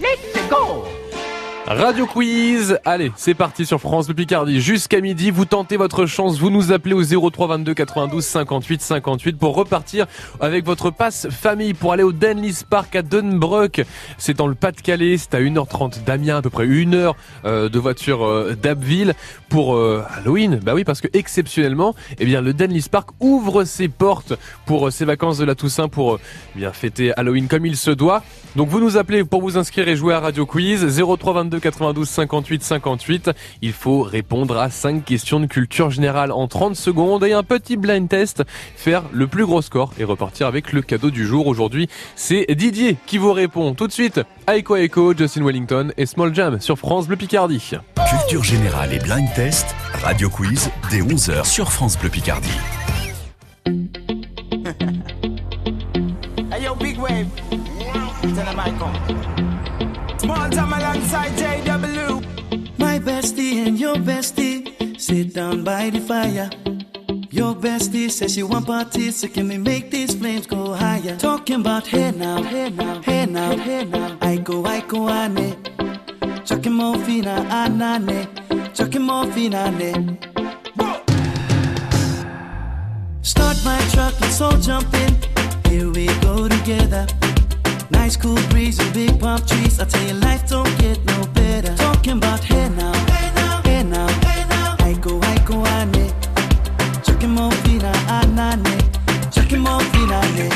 Let's go Radio Quiz, allez, c'est parti sur France Le Picardie. Jusqu'à midi, vous tentez votre chance, vous nous appelez au 03 22 92 58 58 pour repartir avec votre passe famille pour aller au Denlis Park à Dunbrook. C'est dans le Pas-de-Calais, c'est à 1h30 d'Amiens, à peu près une heure euh, de voiture euh, d'Abbeville pour euh, Halloween. Bah oui, parce que exceptionnellement, eh bien le Denlis Park ouvre ses portes pour ses vacances de la Toussaint pour eh bien fêter Halloween comme il se doit. Donc vous nous appelez pour vous inscrire et jouer à Radio Quiz 03 22 92 58 58. Il faut répondre à 5 questions de culture générale en 30 secondes et un petit blind test, faire le plus gros score et repartir avec le cadeau du jour. Aujourd'hui, c'est Didier qui vous répond tout de suite. Aiko Aiko, Justin Wellington et Small Jam sur France Bleu Picardie. Culture générale et blind test, Radio Quiz dès 11h sur France Bleu Picardie. Hey yo, big wave. Tell alongside JW. My bestie and your bestie sit down by the fire. Your bestie says she want parties, so can we make these flames go higher? Talking about hey now, hey now, hey now, hey now. I go, I go, ane. Chucking morphina, anane. Ah, ah, Chucking morphina, ah, ne. Start my truck, let's all jump in. Here we go together. Nice cool breeze and big palm trees. I tell you, life don't get no better. Talking about hey now, hey now, hey now, hey now. I go, I go, ane. Chucking morphina, anane. Ah, Chucking morphina, ne.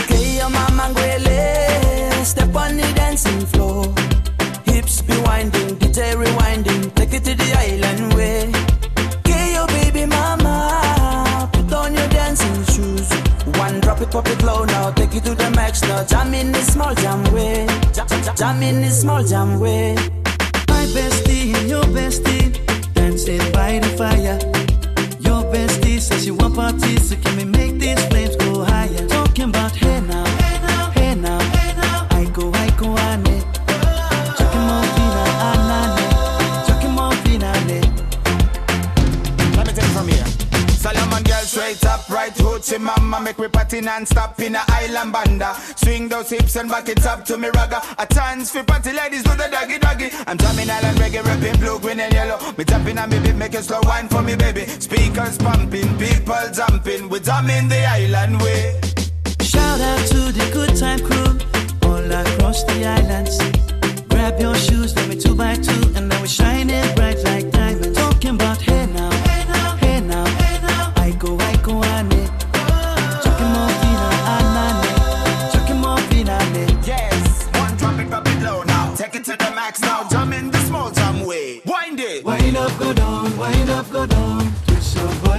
Okay, your mama ngwele. Step on the dancing floor. Hips be winding, DJ rewinding. Take it to the island way. Pop it low now. Take it to the max now. Jam in the small jam way. Jam, jam, jam in the small jam way. My bestie and your bestie dancing by the fire. Your bestie says she want parties, so can we make right mama Make me party non-stop in a island banda. Swing those hips and back it up to me ragga. A chance for party ladies do the doggy doggy. I'm drumming island reggae, rapping blue, green and yellow. Me tapping on me beat, make a slow wine for me baby. Speakers pumping, people jumping. We drumming the island way. Shout out to the good time crew all across the islands. Grab your shoes, let me two by two, and now we're shining bright like diamonds. Talking about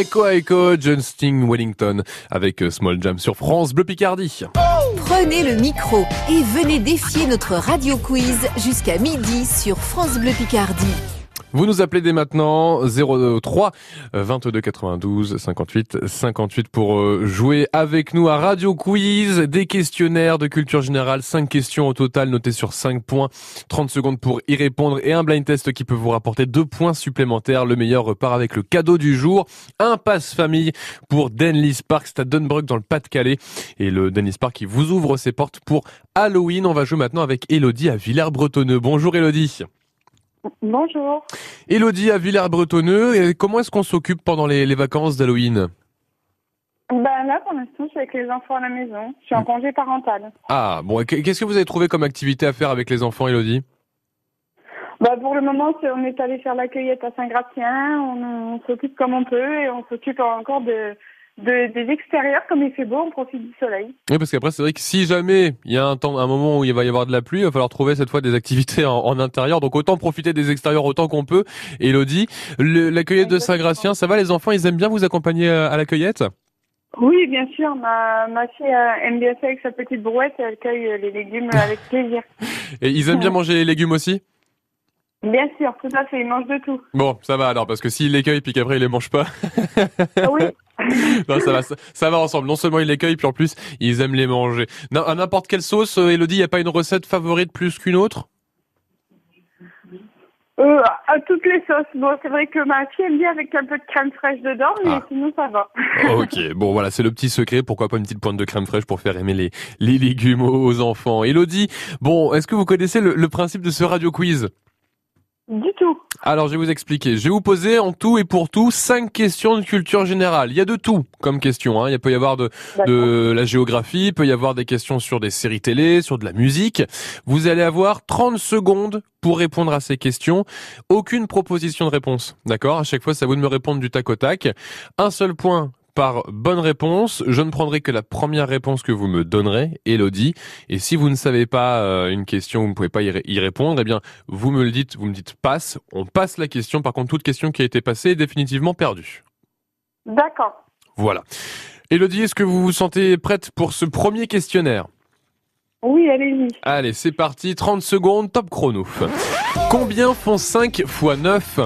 Aiko Aiko, Justin Wellington avec euh, Small Jam sur France Bleu Picardie. Prenez le micro et venez défier notre radio quiz jusqu'à midi sur France Bleu Picardie. Vous nous appelez dès maintenant 03 22 92 58 58 pour euh, jouer avec nous à Radio Quiz, des questionnaires de culture générale, 5 questions au total notées sur 5 points, 30 secondes pour y répondre et un blind test qui peut vous rapporter 2 points supplémentaires. Le meilleur repart avec le cadeau du jour, un passe famille pour Denlis Park, c'est à dans le Pas-de-Calais et le Denlis Park qui vous ouvre ses portes pour Halloween. On va jouer maintenant avec Elodie à Villers-Bretonneux. Bonjour Elodie. Bonjour. Elodie à Villers-Bretonneux, et comment est-ce qu'on s'occupe pendant les, les vacances d'Halloween? Ben là, pour l'instant, je suis avec les enfants à la maison. Je suis en congé parental. Ah, bon, qu'est-ce que vous avez trouvé comme activité à faire avec les enfants, Elodie Bah, pour le moment, on est allé faire la cueillette à Saint-Gratien. On, on s'occupe comme on peut et on s'occupe encore de, de, des extérieurs, comme il fait beau, on profite du soleil. Oui, parce qu'après, c'est vrai que si jamais il y a un temps, un moment où il va y avoir de la pluie, il va falloir trouver cette fois des activités en, en intérieur. Donc autant profiter des extérieurs autant qu'on peut. Elodie, le- la cueillette de Saint-Gratien, ça va les enfants? Ils aiment bien vous accompagner euh, à la cueillette? Oui, bien sûr, ma, ma fille euh, aime bien ça avec sa petite brouette, elle cueille euh, les légumes avec plaisir. Et ils aiment bien manger les légumes aussi? Bien sûr, tout à fait, ils mangent de tout. Bon, ça va alors, parce que s'ils les cueillent puis qu'après ils les mangent pas, Ah oui, non, ça va, ça, ça va ensemble. Non seulement ils les cueillent, puis en plus ils aiment les manger. Non, à n'importe quelle sauce, euh, Elodie, il n'y a pas une recette favorite plus qu'une autre? Euh, à toutes les sauces. Bon, c'est vrai que ma fille aime bien avec un peu de crème fraîche dedans, mais Ah. sinon ça va. Ok, bon voilà, c'est le petit secret. Pourquoi pas une petite pointe de crème fraîche pour faire aimer les, les légumes aux aux enfants? Elodie, bon, est-ce que vous connaissez le, le principe de ce radio quiz? Du tout. Alors, je vais vous expliquer. Je vais vous poser en tout et pour tout cinq questions de culture générale. Il y a de tout comme question. Hein. Il peut y avoir de, de la géographie, il peut y avoir des questions sur des séries télé, sur de la musique. Vous allez avoir 30 secondes pour répondre à ces questions. Aucune proposition de réponse. D'accord? À chaque fois, c'est à vous de me répondre du tac au tac. Un seul point par bonne réponse. Je ne prendrai que la première réponse que vous me donnerez, Elodie. Et si vous ne savez pas euh, une question, vous ne pouvez pas y, ré- y répondre, eh bien, vous me le dites, vous me dites passe. On passe la question. Par contre, toute question qui a été passée est définitivement perdue. D'accord. Voilà. Elodie, est-ce que vous vous sentez prête pour ce premier questionnaire? Oui, allez-y. Allez, c'est parti. 30 secondes, top chrono. Combien font 5 fois 9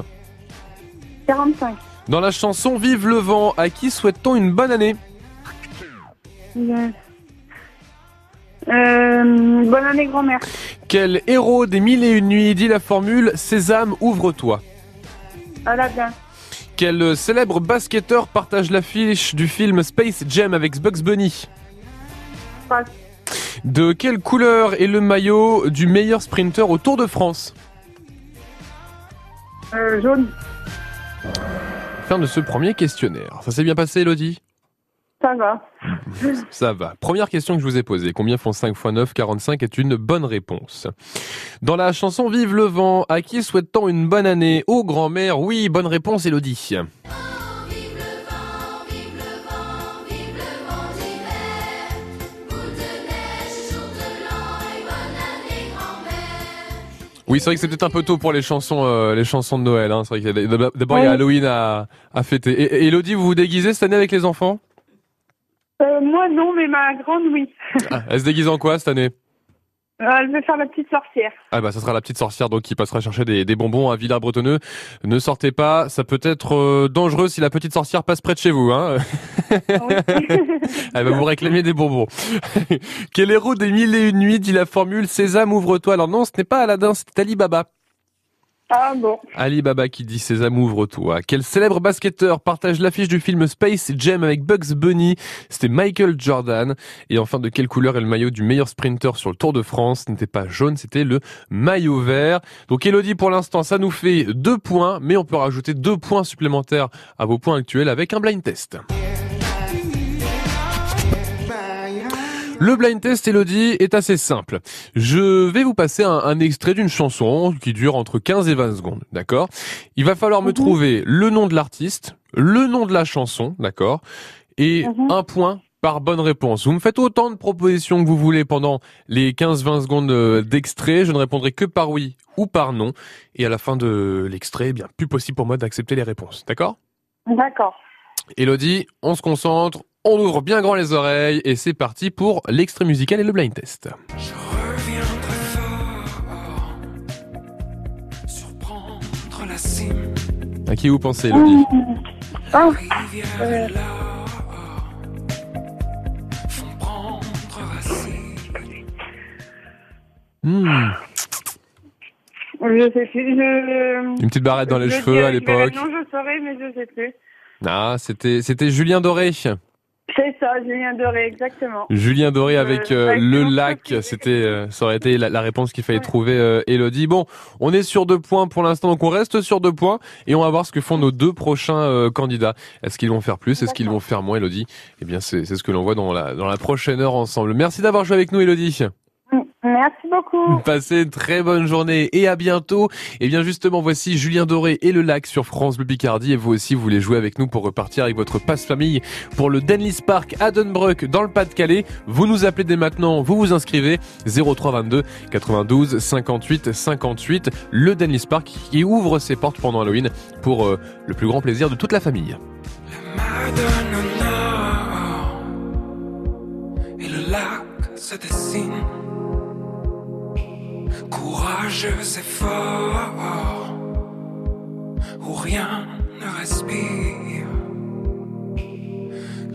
45. Dans la chanson Vive le vent, à qui souhaite-t-on une bonne année? Euh, bonne année, grand-mère. Quel héros des mille et une nuits dit la formule Sésame, ouvre-toi Aladdin. Quel célèbre basketteur partage l'affiche du film Space Jam avec Bugs Bunny? Passe. De quelle couleur est le maillot du meilleur sprinter au Tour de France? Euh, jaune. Fin de ce premier questionnaire. Ça s'est bien passé, Elodie? Ça va. Ça va. Première question que je vous ai posée. Combien font 5 x 9 45 est une bonne réponse. Dans la chanson Vive le vent, à qui souhaite-t-on une bonne année? Aux grand-mère, oui, bonne réponse, Elodie. Oui, c'est vrai que c'est peut-être un peu tôt pour les chansons, euh, les chansons de Noël. Hein. C'est vrai qu'il y a d'abord il y a. Halloween à, à fêter. Et, et Elodie, vous vous déguisez cette année avec les enfants? Euh, moi, non, mais ma grande, oui. Ah, Elle se déguise en quoi cette année? Elle veut faire la petite sorcière. Ah bah ça sera la petite sorcière donc qui passera chercher des, des bonbons à Villars-Bretonneux. Ne sortez pas, ça peut être euh, dangereux si la petite sorcière passe près de chez vous. Hein. Oui. Elle va vous réclamer des bonbons. Quel héros des mille et une nuits dit la formule Sésame ouvre-toi Alors non, ce n'est pas Aladdin, c'est Ali Baba. Ah. Ali Baba qui dit Sésame ouvre-toi. Quel célèbre basketteur partage l'affiche du film Space Jam avec Bugs Bunny C'était Michael Jordan. Et enfin, de quelle couleur est le maillot du meilleur sprinter sur le Tour de France? Ce n'était pas jaune, c'était le maillot vert. Donc Elodie, pour l'instant, ça nous fait deux points, mais on peut rajouter deux points supplémentaires à vos points actuels avec un blind test. Le blind test, Elodie, est assez simple. Je vais vous passer un, un extrait d'une chanson qui dure entre 15 et 20 secondes, d'accord? Il va falloir me trouver le nom de l'artiste, le nom de la chanson, d'accord? Et Mhm. un point par bonne réponse. Vous me faites autant de propositions que vous voulez pendant les 15-20 secondes euh, d'extrait. Je ne répondrai que par oui ou par non. Et à la fin de l'extrait, eh bien, plus possible pour moi d'accepter les réponses, d'accord? D'accord. Elodie, on se concentre, on ouvre bien grand les oreilles et c'est parti pour l'extrait musical et le blind test. À qui vous pensez, Elodie Ah, euh, Hmm, je sais plus. Je... Une petite barrette dans les je cheveux dirais- à l'époque. Non, je saurais, mais je sais plus. Ah, c'était c'était Julien Doré. C'est ça, Julien Doré, exactement. Julien Doré avec euh, avec le lac, c'était euh, ça aurait été la, la réponse qu'il fallait Ouais. trouver euh, Elodie. Bon, on est sur deux points pour l'instant, donc on reste sur deux points et on va voir ce que font nos deux prochains euh, candidats. Est-ce qu'ils vont faire plus Est-ce qu'ils vont faire moins, Elodie? Eh bien, c'est c'est ce que l'on voit dans la dans la prochaine heure ensemble. Merci d'avoir joué avec nous, Elodie. Merci beaucoup. Passez une très bonne journée et à bientôt. Et bien justement, voici Julien Doré et le lac sur France Bleu Picardie. Et vous aussi, vous voulez jouer avec nous pour repartir avec votre passe-famille pour le Denlis Park à Dunbrook dans le Pas-de-Calais. Vous nous appelez dès maintenant, vous vous inscrivez 0322 92 58 58. Le Denlis Park qui ouvre ses portes pendant Halloween pour euh, le plus grand plaisir de toute la famille. Et le lac se dessine. Courageux et fort, où rien ne respire.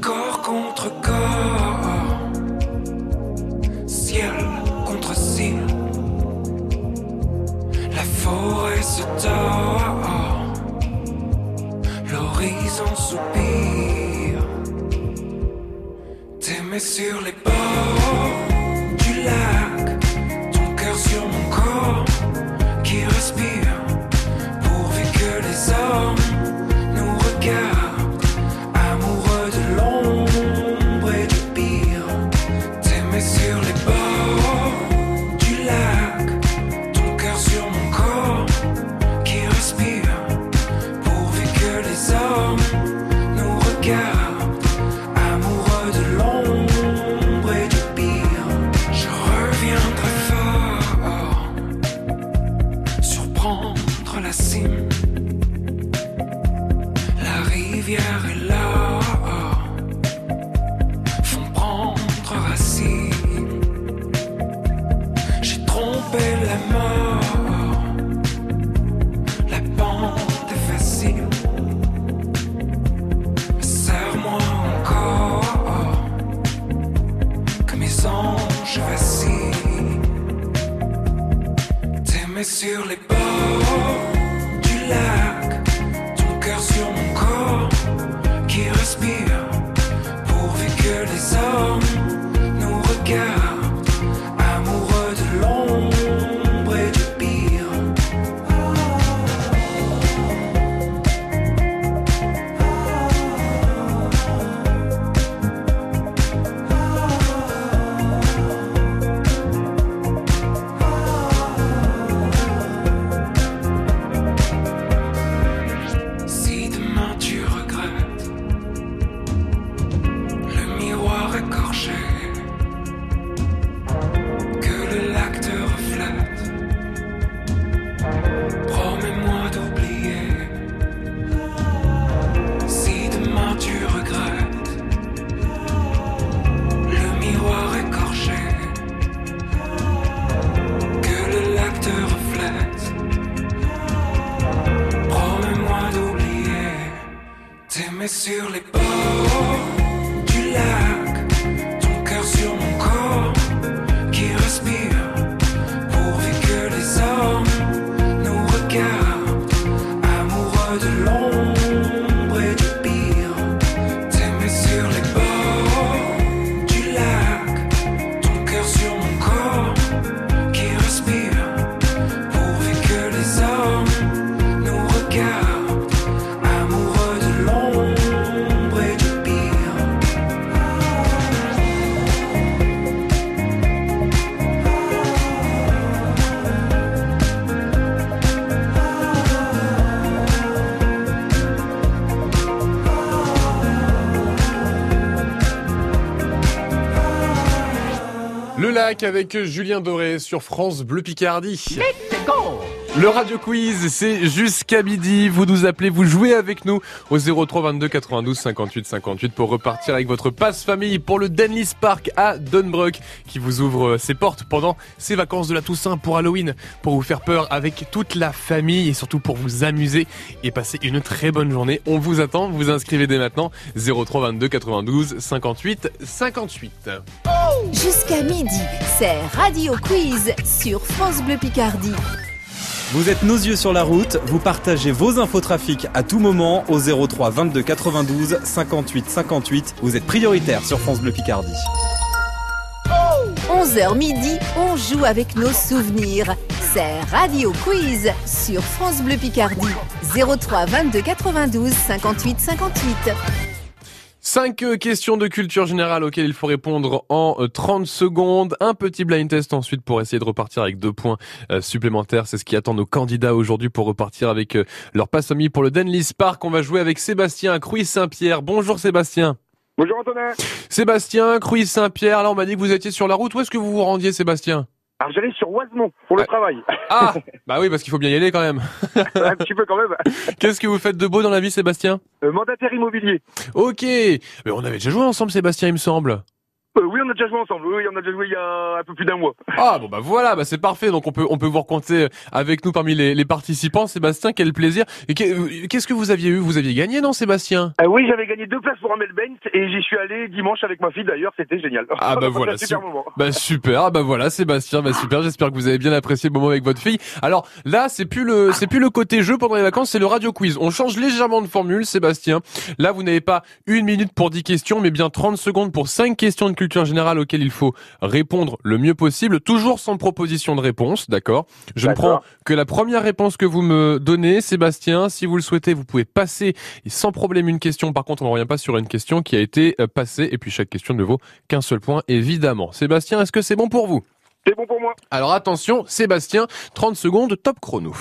Corps contre corps, ciel contre ciel. La forêt se tord, l'horizon soupire. T'aimer sur les bords du lac, ton cœur sur mon qui respire, pourvu que les hommes Avec Julien Doré sur France Bleu Picardie. Le radio quiz, c'est jusqu'à midi. Vous nous appelez, vous jouez avec nous au 03 22 92 58 58 pour repartir avec votre passe famille pour le Denlis Park à Dunbrook qui vous ouvre ses portes pendant ces vacances de la Toussaint pour Halloween, pour vous faire peur avec toute la famille et surtout pour vous amuser et passer une très bonne journée. On vous attend, vous vous inscrivez dès maintenant 03 22 92 58 58. Jusqu'à midi, c'est Radio Quiz sur France Bleu Picardie. Vous êtes nos yeux sur la route, vous partagez vos infos trafic à tout moment au 03 22 92 58 58. Vous êtes prioritaire sur France Bleu Picardie. 11h midi, on joue avec nos souvenirs. C'est Radio Quiz sur France Bleu Picardie. 03 22 92 58 58. Cinq euh, questions de culture générale auxquelles il faut répondre en euh, 30 secondes. Un petit blind test ensuite pour essayer de repartir avec deux points euh, supplémentaires. C'est ce qui attend nos candidats aujourd'hui pour repartir avec euh, leur passe famille pour le Denlis Park. On va jouer avec Sébastien Cruy Saint-Pierre. Bonjour Sébastien. Bonjour Antonin. Sébastien Cruy Saint-Pierre. Là, on m'a dit que vous étiez sur la route. Où est-ce que vous vous rendiez, Sébastien? Alors j'allais sur Oisemont pour le Ah. travail. Ah, bah oui, parce qu'il faut bien y aller quand même. Un petit peu quand même. Qu'est-ce que vous faites de beau dans la vie, Sébastien? Euh, mandataire immobilier. Ok. Mais on avait déjà joué ensemble, Sébastien, il me semble. Euh, oui, on a déjà joué ensemble. Oui, on a déjà joué il y a un peu plus d'un mois. Ah bon bah voilà, bah c'est parfait. Donc on peut on peut vous recompter avec nous parmi les, les participants. Sébastien, quel plaisir. Et que- qu'est-ce que vous aviez eu? Vous aviez gagné, non, Sébastien? Euh, oui, j'avais gagné deux places pour un Melbourne et j'y suis allé dimanche avec ma fille d'ailleurs. C'était génial. Ah, bah voilà, un super moment. Bah super. Ah bah voilà, Sébastien, bah super. J'espère que vous avez bien apprécié le moment avec votre fille. Alors là, c'est plus le c'est plus le côté jeu pendant les vacances, c'est le radio quiz. On change légèrement de formule, Sébastien. Là, vous n'avez pas une minute pour 10 questions, mais bien 30 secondes pour cinq questions de culture générale auxquelles il faut répondre le mieux possible, toujours sans proposition de réponse, d'accord? Je ne prends que la première réponse que vous me donnez, Sébastien. Si vous le souhaitez, vous pouvez passer sans problème une question. Par contre, on ne revient pas sur une question qui a été euh, passée, et puis chaque question ne vaut qu'un seul point, évidemment. Sébastien, est-ce que c'est bon pour vous? C'est bon pour moi. Alors attention, Sébastien, 30 secondes, top chrono.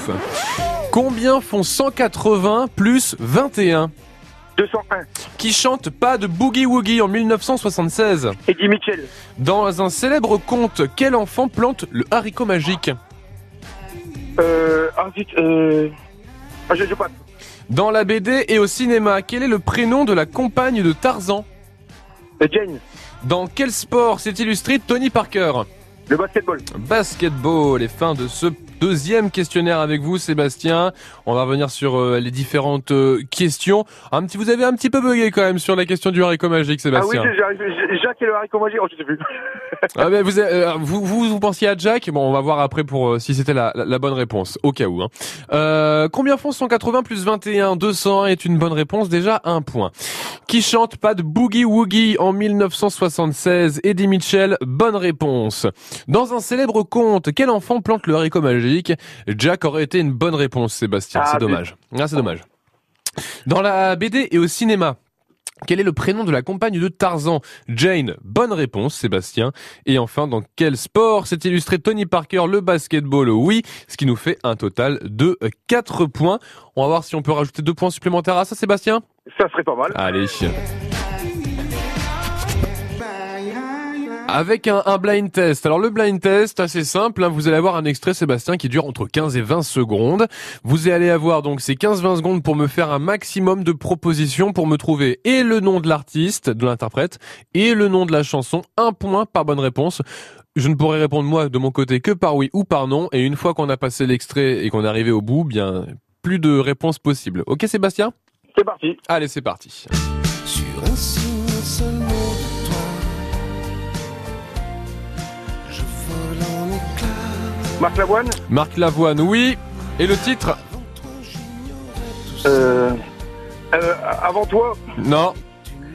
Combien font 180 plus 21 201. Qui chante pas de Boogie Woogie en 1976 Eddie Mitchell. Dans un célèbre conte, quel enfant plante le haricot magique Euh, ah euh... Ah, je, je passe. Dans la BD et au cinéma, quel est le prénom de la compagne de Tarzan Euh, Jane. Dans quel sport s'est illustré Tony Parker Le basketball. Basketball et fin de ce deuxième questionnaire avec vous Sébastien. On va revenir sur euh, les différentes euh, questions. Un petit, vous avez un petit peu bugué quand même sur la question du haricot magique Ah oui, Sébastien. j'ai- j'ai- Jacques et le haricot magique. Oh, je sais plus. Ah, mais vous, euh, vous, vous, vous pensiez à Jack Bon, on va voir après pour euh, si c'était la, la, la bonne réponse, au cas où. Hein. Combien font 180 plus 21 201 est une bonne réponse, déjà un point. Qui chante pas de Boogie Woogie en 1976 Eddie Mitchell, bonne réponse. Dans un célèbre conte, quel enfant plante le haricot magique? Jack aurait été une bonne réponse, Sébastien, Ah, c'est mais- dommage. Ah, c'est dommage. Dans la BD et au cinéma, quel est le prénom de la compagne de Tarzan? Jane, bonne réponse Sébastien. Et enfin, dans quel sport s'est illustré Tony Parker Le basketball, oui, ce qui nous fait un total de 4 points. On va voir si on peut rajouter 2 points supplémentaires à ça Sébastien? Ça serait pas mal. Allez. Avec un, un blind test. Alors le blind test, assez simple, hein, vous allez avoir un extrait Sébastien qui dure entre 15 et 20 secondes. Vous allez avoir donc ces 15-20 secondes pour me faire un maximum de propositions pour me trouver et le nom de l'artiste, de l'interprète, et le nom de la chanson. Un point par bonne réponse. Je ne pourrai répondre moi de mon côté que par oui ou par non. Et une fois qu'on a passé l'extrait et qu'on est arrivé au bout, bien plus de réponses possibles. Ok Sébastien? C'est parti. Allez c'est parti. Sur un Marc Lavoine. Marc Lavoine, oui. Et le titre Euh... euh, avant toi, Non.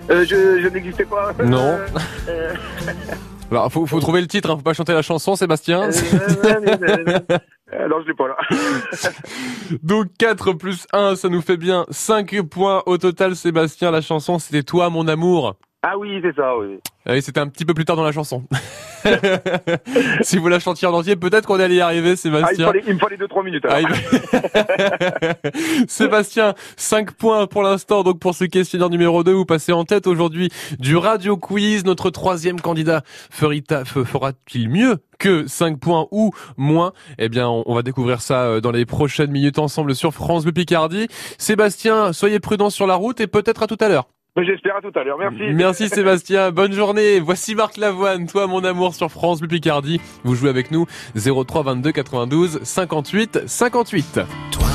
euh, je, je n'existais pas. Non. Euh, Alors, faut, faut trouver le titre, hein, faut pas chanter la chanson, Sébastien. euh, Alors je l'ai pas là. Donc 4 plus 1, ça nous fait bien 5 points au total, Sébastien. La chanson, c'était Toi, mon amour. Ah oui, c'est ça, oui. Et c'était un petit peu plus tard dans la chanson. si vous la chantiez en entier, peut-être qu'on allait y arriver, Ah, Sébastien. fallait, il me fallait 2-3 minutes. Ah, Sébastien, 5 points pour l'instant. Donc pour ce questionnaire numéro 2, vous passez en tête aujourd'hui du Radio Quiz. Notre troisième candidat fera-t-il mieux que 5 points ou moins? Eh bien, on, on va découvrir ça euh, dans les prochaines minutes ensemble sur France Bleu Picardie. Sébastien, soyez prudent sur la route et peut-être à tout à l'heure. Mais J'espère à tout à l'heure. Merci. Merci Sébastien, bonne journée. Voici Marc Lavoine, toi mon amour sur France Bleu Picardie. Vous jouez avec nous 03 22 92 58 58. Toi,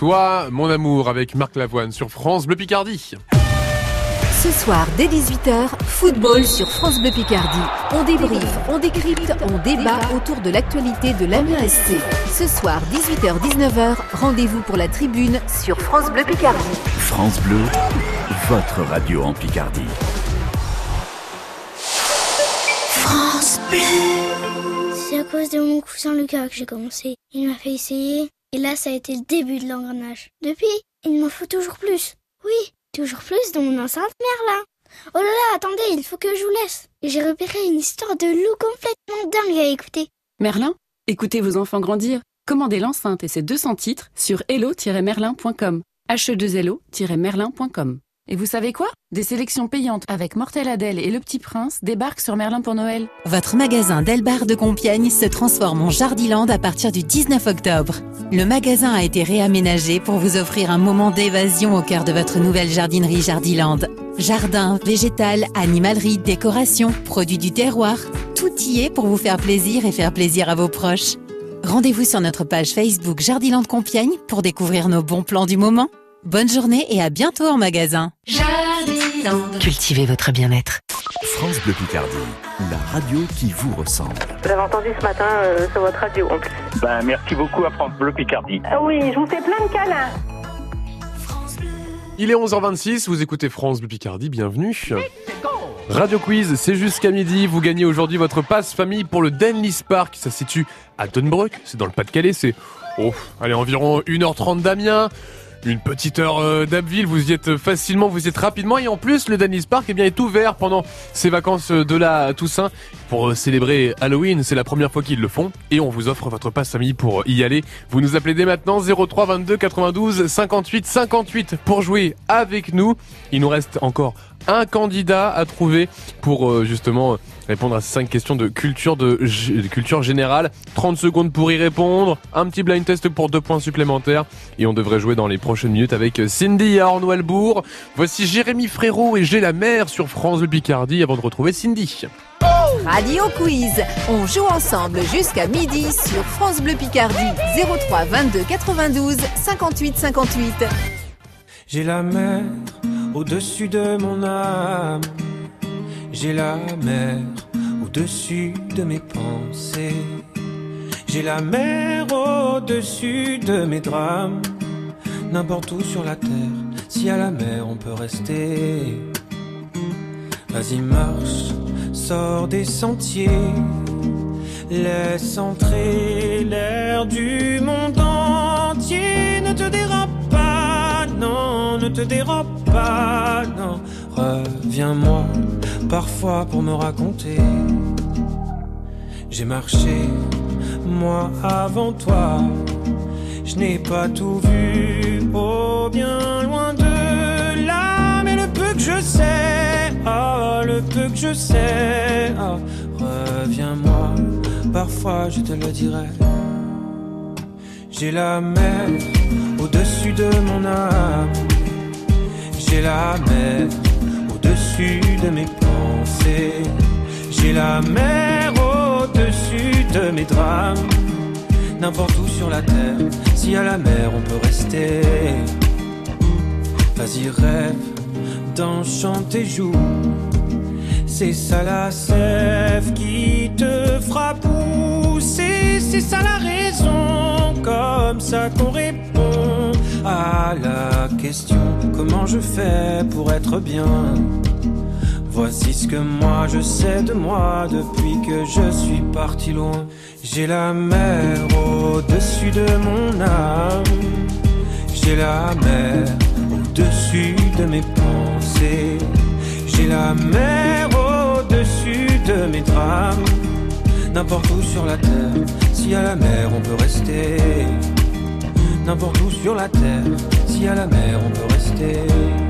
Toi, mon amour, avec Marc Lavoine sur France Bleu Picardie. Ce soir, dès 18h, football sur France Bleu Picardie. On débriefe, on décrypte, on débat autour de l'actualité de l'Amiens SC. Ce soir, 18h-19h, rendez-vous pour la tribune sur France Bleu Picardie. France Bleu, votre radio en Picardie. France Bleu. C'est à cause de mon cousin Lucas que j'ai commencé. Il m'a fait essayer. Et là, ça a été le début de l'engrenage. Depuis, il m'en faut toujours plus. Oui, toujours plus dans mon enceinte Merlin. Oh là là, attendez, il faut que je vous laisse. J'ai repéré une histoire de loup complètement dingue à écouter. Merlin Écoutez vos enfants grandir. Commandez l'enceinte et ses 200 titres sur hello-merlin.com. he2lo-merlin.com. Et vous savez quoi? Des sélections payantes avec Mortel Adèle et Le Petit Prince débarquent sur Merlin pour Noël. Votre magasin Delbar de Compiègne se transforme en Jardiland à partir du 19 octobre. Le magasin a été réaménagé pour vous offrir un moment d'évasion au cœur de votre nouvelle jardinerie Jardiland. Jardin, végétal, animalerie, décoration, produits du terroir, tout y est pour vous faire plaisir et faire plaisir à vos proches. Rendez-vous sur notre page Facebook Jardiland Compiègne pour découvrir nos bons plans du moment. Bonne journée et à bientôt en magasin. Cultivez votre bien-être. France Bleu Picardie, la radio qui vous ressemble. Vous l'avez entendu ce matin euh, sur votre radio en plus. Ben, merci beaucoup à France Bleu Picardie. Ah oui, je vous fais plein de câlins. Il est 11h26, vous écoutez France Bleu Picardie, bienvenue. Radio Quiz, c'est jusqu'à midi. Vous gagnez aujourd'hui votre passe famille pour le Denlis Park. Ça se situe à Tonbruck, c'est dans le Pas-de-Calais. C'est oh, allez, environ 1h30 d'Amiens. Une petite heure euh, d'Abbeville, vous y êtes facilement, vous y êtes rapidement et en plus le Dennis Park eh bien, est ouvert pendant ces vacances de la Toussaint pour euh, célébrer Halloween. C'est la première fois qu'ils le font et on vous offre votre passe famille pour y aller. Vous nous appelez dès maintenant 03 22 92 58 58 pour jouer avec nous. Il nous reste encore un candidat à trouver pour euh, justement répondre à cinq questions de culture de, culture générale. 30 secondes pour y répondre, un petit blind test pour deux points supplémentaires et on devrait jouer dans les prochaines minutes avec Cindy à Ornois-Bourg. Voici Jérémy Frérot et J'ai la mer sur France de Picardie avant de retrouver Cindy. Radio Quiz. On joue ensemble jusqu'à midi sur France Bleu Picardie. 03 22 92 58 58. J'ai la mer au-dessus de mon âme. J'ai la mer au-dessus de mes pensées. J'ai la mer au-dessus de mes drames. N'importe où sur la terre, si à la mer on peut rester. Vas-y, marche, sors des sentiers. Laisse entrer l'air du monde entier. Ne te dérobe pas, non, ne te dérobe pas, non. Reviens-moi parfois pour me raconter. J'ai marché, moi avant toi. Je n'ai pas tout vu, oh bien loin de là. Mais le peu que je sais, oh le peu que je sais, oh, reviens-moi. Parfois je te le dirai. J'ai la mer au-dessus de mon âme. J'ai la mer de mes pensées. J'ai la mer au-dessus de mes drames. N'importe où sur la terre, si à la mer on peut rester. Vas-y, rêve d'enchanter tes joues. C'est ça la sève qui te fera pousser. C'est ça la raison, comme ça qu'on répond à la question comment je fais pour être bien? Voici ce que moi je sais de moi depuis que je suis parti loin. J'ai la mer au-dessus de mon âme. J'ai la mer au-dessus de mes pensées. J'ai la mer au-dessus de mes drames. N'importe où sur la terre, si à la mer on peut rester. N'importe où sur la terre, si à la mer on peut rester.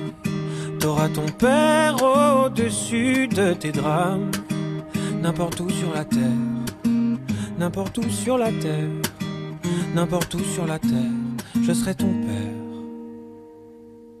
T'auras ton père au-dessus de tes drames. N'importe où sur la terre, n'importe où sur la terre, n'importe où sur la terre, je serai ton père.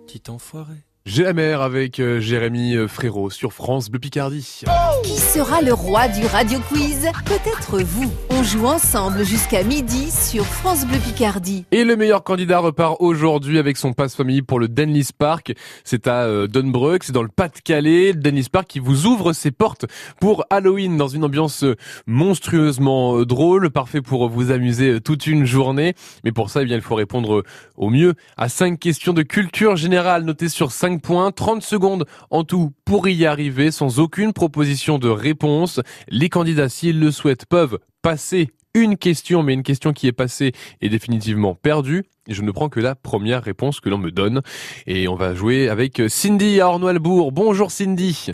Petit enfoiré. J'ai la mer avec euh, Jérémy euh, Frérot sur France Bleu Picardie. Qui sera le roi du radio quiz? Peut-être vous. On joue ensemble jusqu'à midi sur France Bleu Picardie. Et le meilleur candidat repart aujourd'hui avec son passe famille pour le Denlis Park. C'est à euh, Dunbrook, c'est dans le Pas-de-Calais. Le Denlis Park qui vous ouvre ses portes pour Halloween dans une ambiance euh, monstrueusement euh, drôle, parfait pour vous amuser toute une journée. Mais pour ça, eh bien, il faut répondre au mieux à cinq questions de culture générale notées sur 5 points, 30 secondes en tout pour y arriver sans aucune proposition de réponse. Les candidats, s'ils le souhaitent, peuvent passer une question, mais une question qui est passée est définitivement perdue. Et je ne prends que la première réponse que l'on me donne. Et on va jouer avec Cindy à. Bonjour Cindy.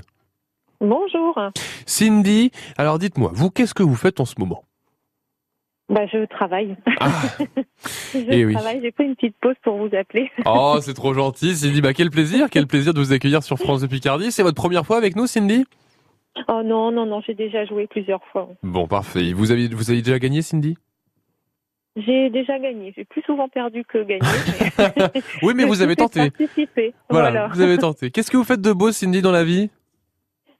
Bonjour. Cindy, alors dites-moi, vous, qu'est-ce que vous faites en ce moment? Bah, je travaille. je Eh oui. travaille. J'ai pris une petite pause pour vous appeler. Oh, c'est trop gentil, Cindy. Bah, quel plaisir, quel plaisir de vous accueillir sur France de Picardie. C'est votre première fois avec nous, Cindy? Oh non, non, non, j'ai déjà joué plusieurs fois. Bon, parfait. Vous avez, vous avez déjà gagné, Cindy? J'ai déjà gagné. J'ai plus souvent perdu que gagné. mais- Oui, mais vous avez tenté. participé. Voilà, Voilà. vous avez tenté. Qu'est-ce que vous faites de beau, Cindy, dans la vie?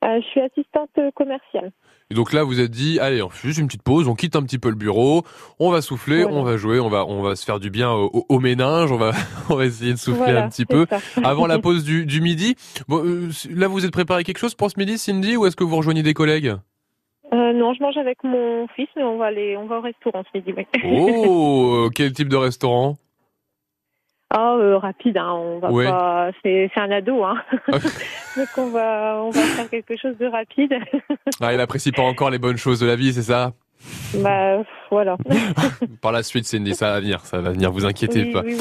Euh, je suis assistante commerciale. Et donc là, vous êtes dit, allez, on fait juste une petite pause, on quitte un petit peu le bureau, on va souffler, Voilà. on va jouer, on va, on va se faire du bien au, au méninge, on va, on va essayer de souffler Voilà, un petit peu ça. avant la pause du, du midi. Bon, euh, là, vous êtes préparé quelque chose pour ce midi, Cindy, ou est-ce que vous rejoignez des collègues? Euh, non, je mange avec mon fils, mais on va aller, on va au restaurant ce midi. oui. Oh, euh, quel type de restaurant? Ah, euh, rapide, hein, on va Ouais. pas. C'est, c'est un ado, hein. Donc on va, on va faire quelque chose de rapide. Ah, il apprécie pas encore les bonnes choses de la vie, c'est ça? Bah voilà. Par la suite, Cindy, ça va venir, ça va venir, vous inquiétez Oui, pas. oui,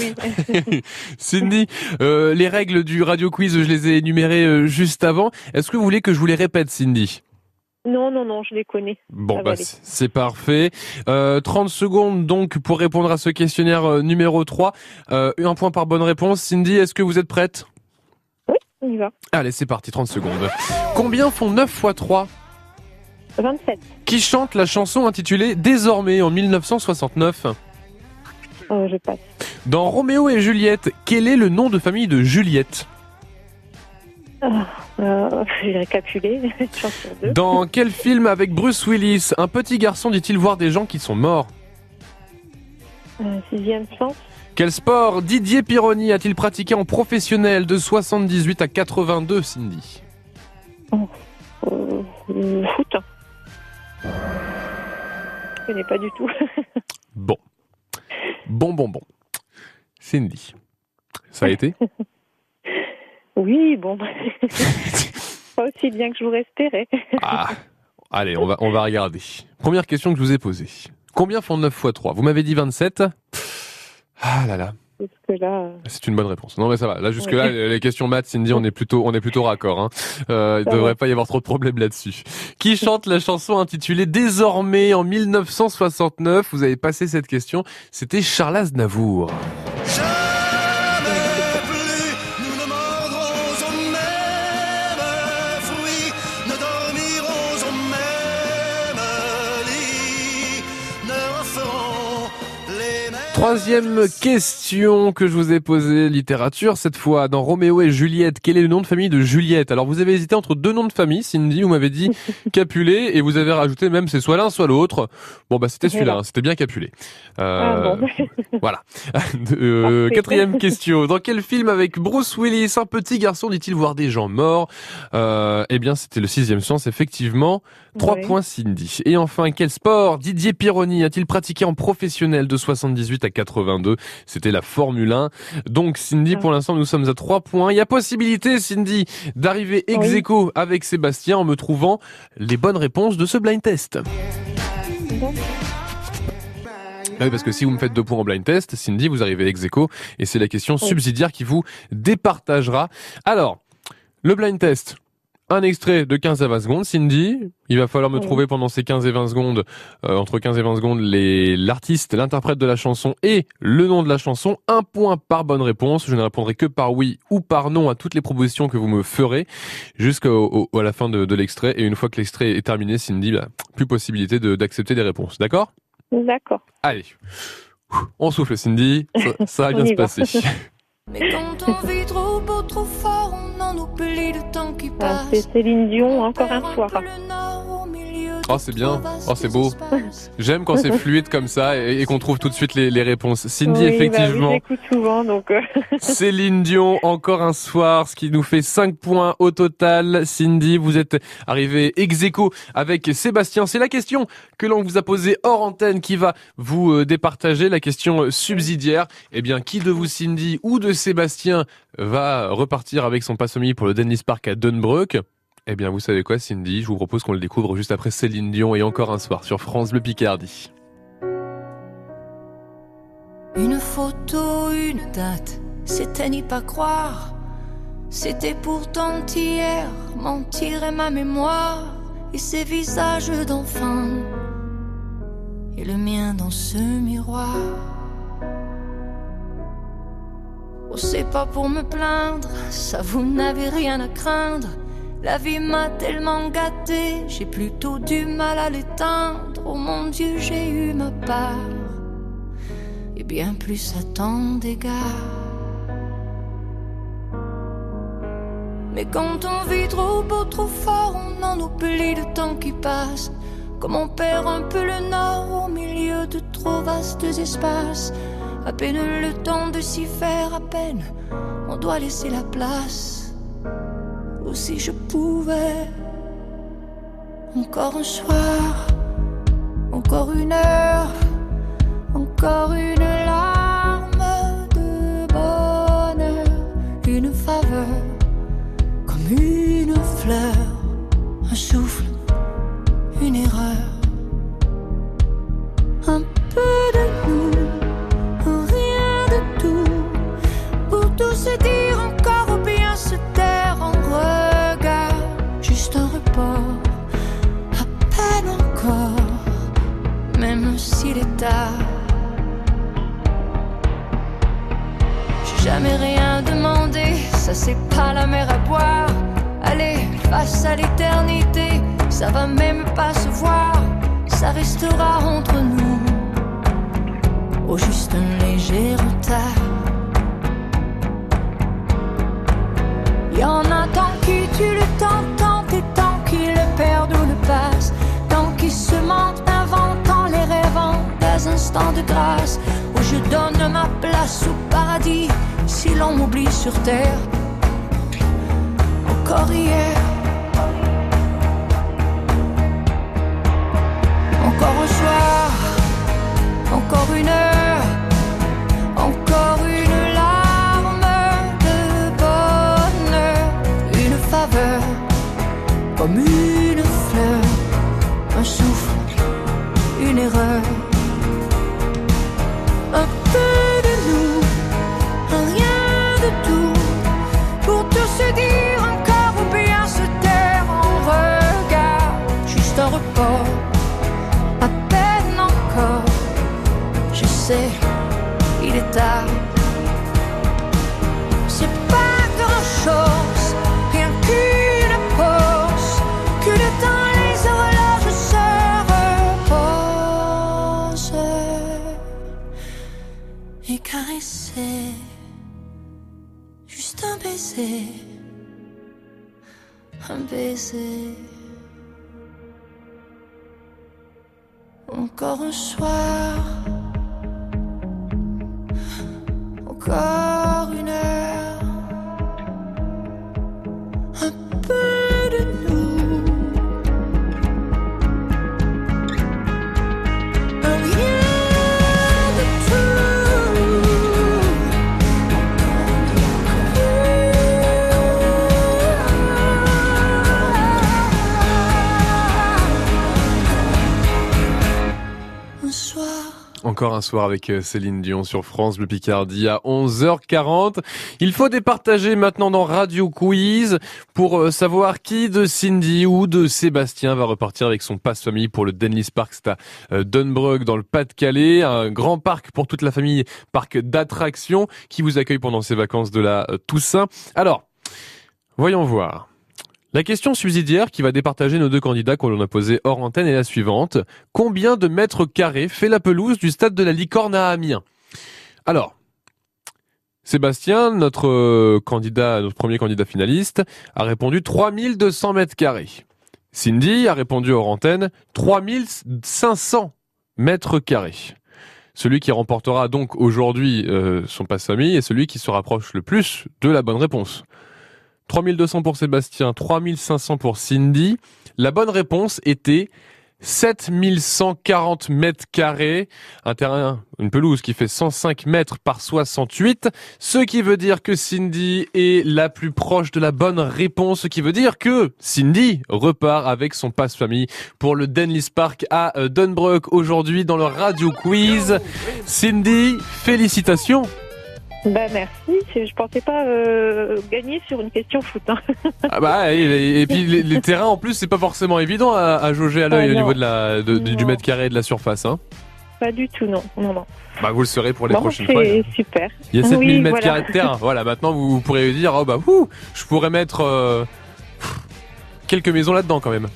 oui. Cindy, euh, les règles du radio quiz, je les ai énumérées euh, juste avant. Est-ce que vous voulez que je vous les répète, Cindy? Non, non, non, je les connais. Bon, bah, c'est parfait. Euh, 30 secondes donc pour répondre à ce questionnaire euh, numéro 3. Euh, un point par bonne réponse. Cindy, est-ce que vous êtes prête? On y va. Allez, c'est parti, 30 secondes. Combien font 9 fois 3 27. Qui chante la chanson intitulée Désormais en 1969 Oh, je passe. Dans Roméo et Juliette, quel est le nom de famille de Juliette? Ah, euh, J'ai deux. Dans quel film avec Bruce Willis, un petit garçon dit-il voir des gens qui sont morts Euh, sixième sens. Quel sport Didier Pironi a-t-il pratiqué en professionnel de 78 à 82, Cindy Euh, foot. Je connais pas du tout. Bon. Bon, bon, bon. Cindy. Ça a été? Oui, bon. pas aussi bien que je vous espérais. Ah. Allez, on va, on va regarder. Première question que je vous ai posée. Combien font 9 x 3 Vous m'avez dit 27 Ah là là. Euh, C'est une bonne réponse. Non mais ça va. Là jusque là Ouais. les questions maths, Cindy, on est plutôt on est plutôt raccord. Hein. Euh, il Ça devrait pas y avoir trop de problèmes là-dessus. Qui chante la chanson intitulée Désormais en 1969 Vous avez passé cette question. C'était Charles Aznavour. Troisième question que je vous ai posée, littérature, cette fois dans Roméo et Juliette. Quel est le nom de famille de Juliette? Alors vous avez hésité entre deux noms de famille, Cindy, vous m'avez dit Capulet, et vous avez rajouté même c'est soit l'un soit l'autre. Bon bah c'était celui-là, hein, c'était bien Capulet. ah, Euh, bon. Voilà. Euh, quatrième question. Dans quel film avec Bruce Willis, un petit garçon dit-il voir des gens morts? Euh, Eh bien, c'était le sixième sens, effectivement. Trois Ouais. points, Cindy. Et enfin, quel sport? Didier Pironi a-t-il pratiqué en professionnel de 78 à 82 C'était la Formule 1. Donc, Cindy, Ah. pour l'instant, nous sommes à trois points. Il y a possibilité, Cindy, d'arriver ex aequo avec Sébastien en me trouvant les bonnes réponses de ce blind test. Ah oui, parce que si vous me faites deux points en blind test, Cindy, vous arrivez ex aequo, et c'est la question subsidiaire qui vous départagera. Alors, le blind test. Un extrait de 15 à 20 secondes, Cindy. Il va falloir me Oui. trouver pendant ces 15 et 20 secondes, euh, entre 15 et 20 secondes, les, l'artiste, l'interprète de la chanson et le nom de la chanson. Un point par bonne réponse. Je ne répondrai que par oui ou par non à toutes les propositions que vous me ferez jusqu'au au- à la fin de, de l'extrait. Et une fois que l'extrait est terminé, Cindy, bah, plus possibilité de- d'accepter des réponses. D'accord? D'accord. Allez. On souffle, Cindy. Ça, ça va bien se passer. Mais quand on vit trop beau, trop fort, on en oublie le temps qui Ah, passe. c'est Céline Dion, encore un soir. Oh, c'est bien. Oh, c'est beau. J'aime quand c'est fluide comme ça et, et qu'on trouve tout de suite les, les réponses. Cindy, Oui, bah effectivement. j'écoute souvent, donc. euh, Céline Dion, encore un soir, ce qui nous fait 5 points au total. Cindy, vous êtes arrivé ex aequo avec Sébastien. C'est la question que l'on vous a posée hors antenne qui va vous euh, départager, la question subsidiaire. Eh bien, qui de vous, Cindy, ou de Sébastien va repartir avec son passe-famille pour le Dennis Park à Dunbrook? Eh bien, vous savez quoi, Cindy? Je vous propose qu'on le découvre juste après Céline Dion et encore un soir sur France Bleu Picardie. Une photo, une date, c'était n'y pas croire. C'était pourtant hier, mentir est ma mémoire. Et ces visages d'enfants, et le mien dans ce miroir. Oh, c'est pas pour me plaindre, ça vous n'avez rien à craindre. La vie m'a tellement gâté, j'ai plutôt du mal à l'éteindre. Oh mon Dieu, j'ai eu ma part et bien plus à tant d'égards. Mais quand on vit trop beau, trop fort, on en oublie le temps qui passe. Comme on perd un peu le nord au milieu de trop vastes espaces. À peine le temps de s'y faire, à peine on doit laisser la place. Ou si je pouvais, encore un soir, encore une heure. Encore une larme de bonheur, une faveur, comme une fleur, un souffle, comme une fleur, un souffle, une erreur. Un peu de nous, un rien de tout, pour tout se dire encore ou bien se taire en regard, juste un report à peine encore. Je sais, il est tard. Soir, Encore un soir avec euh, Céline Dion sur France Bleu Picardie à 11h40. Il faut départager maintenant dans Radio Quiz pour euh, savoir qui de Cindy ou de Sébastien va repartir avec son passe famille pour le Denlis Park. C'est à euh, Dunbrug dans le Pas-de-Calais. Un grand parc pour toute la famille, parc d'attractions qui vous accueille pendant ces vacances de la Toussaint. Alors, voyons voir. La question subsidiaire qui va départager nos deux candidats qu'on a posé hors antenne est la suivante. Combien de mètres carrés fait la pelouse du stade de la Licorne à Amiens? Alors, Sébastien, notre euh, candidat, notre premier candidat finaliste, a répondu 3200 mètres carrés. Cindy a répondu hors antenne 3500 mètres carrés. Celui qui remportera donc aujourd'hui euh, son passe famille est celui qui se rapproche le plus de la bonne réponse. 3200 pour Sébastien, 3500 pour Cindy. La bonne réponse était 7140 mètres carrés, un terrain, une pelouse qui fait 105 mètres par 68, ce qui veut dire que Cindy est la plus proche de la bonne réponse, ce qui veut dire que Cindy repart avec son passe-famille pour le Denlis Park à euh, Dunbrook aujourd'hui dans le Radio Quiz. Cindy, félicitations Bah merci, je pensais pas euh, gagner sur une question foot. hein. Ah bah et, et puis les, les terrains en plus c'est pas forcément évident à, à jauger à l'œil Ah au niveau de la de- du mètre carré et de la surface hein. Pas du tout, non, non, non. Bah vous le saurez pour les Bon, prochaines fois. c'est super. Il y a 7000 Oui, mètres voilà. carrés de terrain. Voilà, maintenant vous, vous pourrez dire oh bah ouh, je pourrais mettre euh, quelques maisons là-dedans quand même.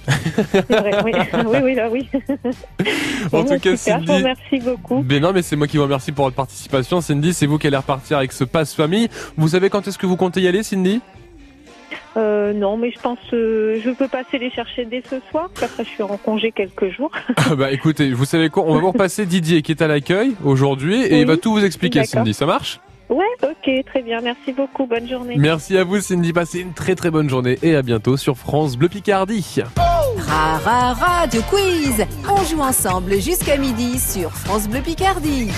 Vrai, oui, oui, oui, là, oui. En tout cas, super, je vous Cindy. remercie beaucoup. Mais non, mais c'est moi qui vous remercie pour votre participation. Cindy, c'est vous qui allez repartir avec ce passe famille. Vous savez quand est-ce que vous comptez y aller, Cindy? Euh, non, mais je pense, euh, je peux passer les chercher dès ce soir. parce qu'Après, je suis en congé quelques jours. Ah Bah écoutez, vous savez quoi On va vous repasser Didier qui est à l'accueil aujourd'hui et il va tout vous expliquer. Cindy. Ça marche? Ouais, ok, très bien. Merci beaucoup. Bonne journée. Merci à vous, Cindy. Passez une très très bonne journée et à bientôt sur France Bleu Picardie. Ra, ra, Radio Quiz On joue ensemble jusqu'à midi sur France Bleu Picardie.